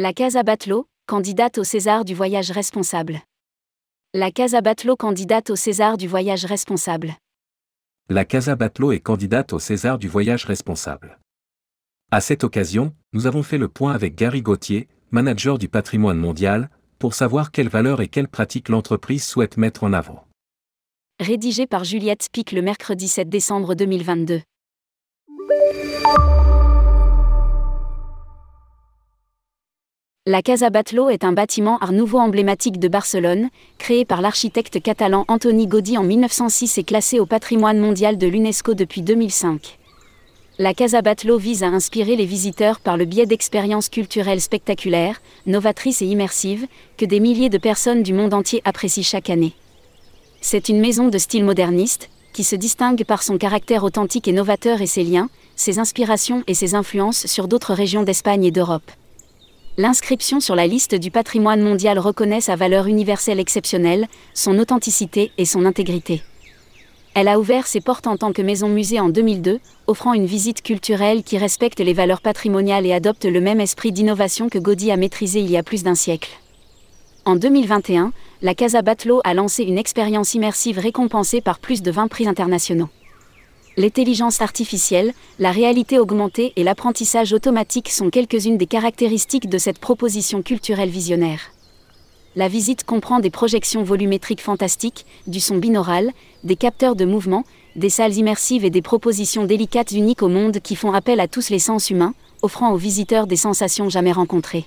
La Casa Batlló, candidate au César du voyage responsable. La Casa Batlló candidate au César du voyage responsable. La Casa Batlló est candidate au César du voyage responsable. À cette occasion, nous avons fait le point avec Gary Gauthier, manager du patrimoine mondial, pour savoir quelles valeurs et quelles pratiques l'entreprise souhaite mettre en avant. Rédigé par Juliette Pic le mercredi 7 décembre 2022. La Casa Batlló est un bâtiment art nouveau emblématique de Barcelone, créé par l'architecte catalan Antoni Gaudí en 1906 et classé au patrimoine mondial de l'UNESCO depuis 2005. La Casa Batlló vise à inspirer les visiteurs par le biais d'expériences culturelles spectaculaires, novatrices et immersives, que des milliers de personnes du monde entier apprécient chaque année. C'est une maison de style moderniste, qui se distingue par son caractère authentique et novateur et ses liens, ses inspirations et ses influences sur d'autres régions d'Espagne et d'Europe l'inscription sur la liste du patrimoine mondial reconnaît sa valeur universelle exceptionnelle, son authenticité et son intégrité. Elle a ouvert ses portes en tant que maison-musée en 2002, offrant une visite culturelle qui respecte les valeurs patrimoniales et adopte le même esprit d'innovation que Gaudi a maîtrisé il y a plus d'un siècle. En 2021, la Casa Batlló a lancé une expérience immersive récompensée par plus de 20 prix internationaux l'intelligence artificielle, la réalité augmentée et l'apprentissage automatique sont quelques-unes des caractéristiques de cette proposition culturelle visionnaire. La visite comprend des projections volumétriques fantastiques, du son binaural, des capteurs de mouvement, des salles immersives et des propositions délicates uniques au monde qui font appel à tous les sens humains, offrant aux visiteurs des sensations jamais rencontrées.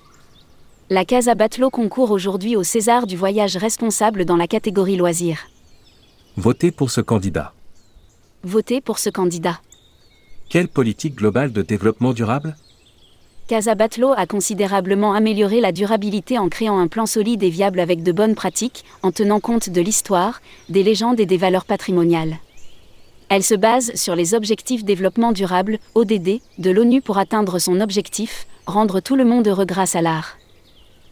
La Casa Batlló concourt aujourd'hui au César du voyage responsable dans la catégorie loisirs. Votez pour ce candidat. Votez pour ce candidat. Quelle politique globale de développement durable? Casa Batlló a considérablement amélioré la durabilité en créant un plan solide et viable avec de bonnes pratiques, en tenant compte de l'histoire, des légendes et des valeurs patrimoniales. Elle se base sur les objectifs développement durable, ODD, de l'ONU pour atteindre son objectif, rendre tout le monde heureux grâce à l'art.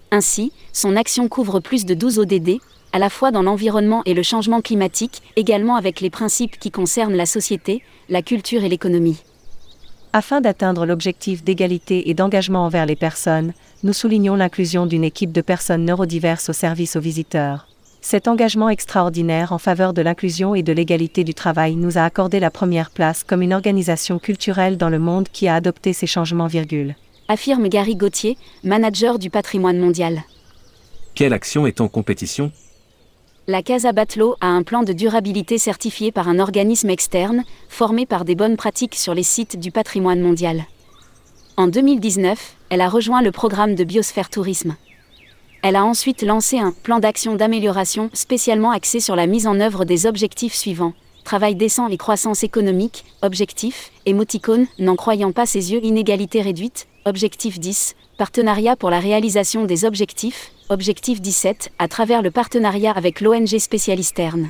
Ainsi, son action couvre plus de 12 ODD, à la fois dans l'environnement et le changement climatique, également avec les principes qui concernent la société, la culture et l'économie. Afin d'atteindre l'objectif d'égalité et d'engagement envers les personnes, nous soulignons l'inclusion d'une équipe de personnes neurodiverses au service aux visiteurs. Cet engagement extraordinaire en faveur de l'inclusion et de l'égalité du travail nous a accordé la première place comme une organisation culturelle dans le monde qui a adopté ces changements, virgule. Affirme Gary Gauthier, manager du patrimoine mondial. Quelle action est en compétition la Casa Batlló a un plan de durabilité certifié par un organisme externe, formé par des bonnes pratiques sur les sites du patrimoine mondial. En 2019, elle a rejoint le programme de Biosphère Tourisme. Elle a ensuite lancé un plan d'action d'amélioration spécialement axé sur la mise en œuvre des objectifs suivants travail décent et croissance économique, objectif, émoticône, n'en croyant pas ses yeux, inégalité réduite, objectif 10, partenariat pour la réalisation des objectifs, objectif 17, à travers le partenariat avec l'ONG Spécialisterne.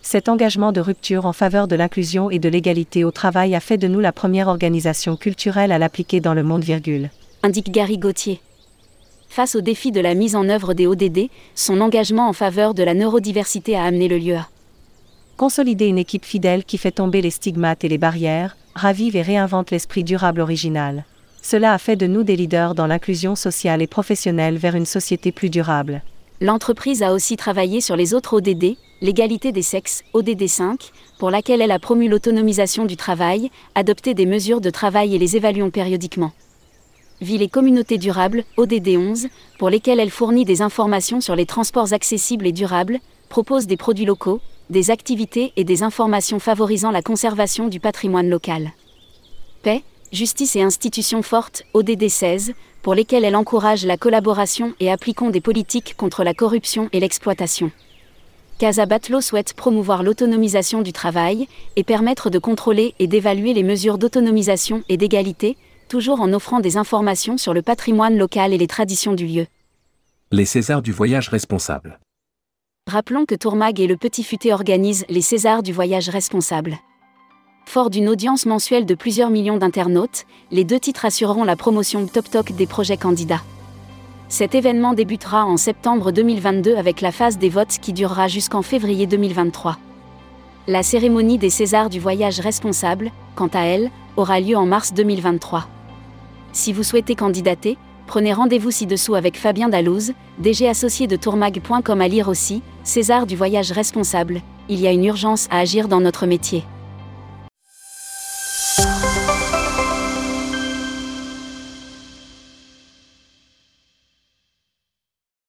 Cet engagement de rupture en faveur de l'inclusion et de l'égalité au travail a fait de nous la première organisation culturelle à l'appliquer dans le monde, virgule. Indique Gary Gauthier. Face au défi de la mise en œuvre des ODD, son engagement en faveur de la neurodiversité a amené le lieu à consolider une équipe fidèle qui fait tomber les stigmates et les barrières, ravive et réinvente l'esprit durable original. Cela a fait de nous des leaders dans l'inclusion sociale et professionnelle vers une société plus durable. L'entreprise a aussi travaillé sur les autres ODD, l'égalité des sexes, ODD 5, pour laquelle elle a promu l'autonomisation du travail, adopté des mesures de travail et les évaluons périodiquement. Ville et communautés durables, ODD 11, pour lesquelles elle fournit des informations sur les transports accessibles et durables, propose des produits locaux, des activités et des informations favorisant la conservation du patrimoine local. Paix, justice et institutions fortes, ODD 16, pour lesquelles elle encourage la collaboration et appliquons des politiques contre la corruption et l'exploitation. Casa Batlo souhaite promouvoir l'autonomisation du travail et permettre de contrôler et d'évaluer les mesures d'autonomisation et d'égalité, toujours en offrant des informations sur le patrimoine local et les traditions du lieu. Les Césars du voyage responsable. Rappelons que Tourmag et le Petit Futé organisent les Césars du voyage responsable. Fort d'une audience mensuelle de plusieurs millions d'internautes, les deux titres assureront la promotion top top des projets candidats. Cet événement débutera en septembre 2022 avec la phase des votes qui durera jusqu'en février 2023. La cérémonie des Césars du voyage responsable, quant à elle, aura lieu en mars 2023. Si vous souhaitez candidater, Prenez rendez-vous ci-dessous avec Fabien Dallouz, DG associé de tourmag.com à lire aussi, César du voyage responsable, il y a une urgence à agir dans notre métier.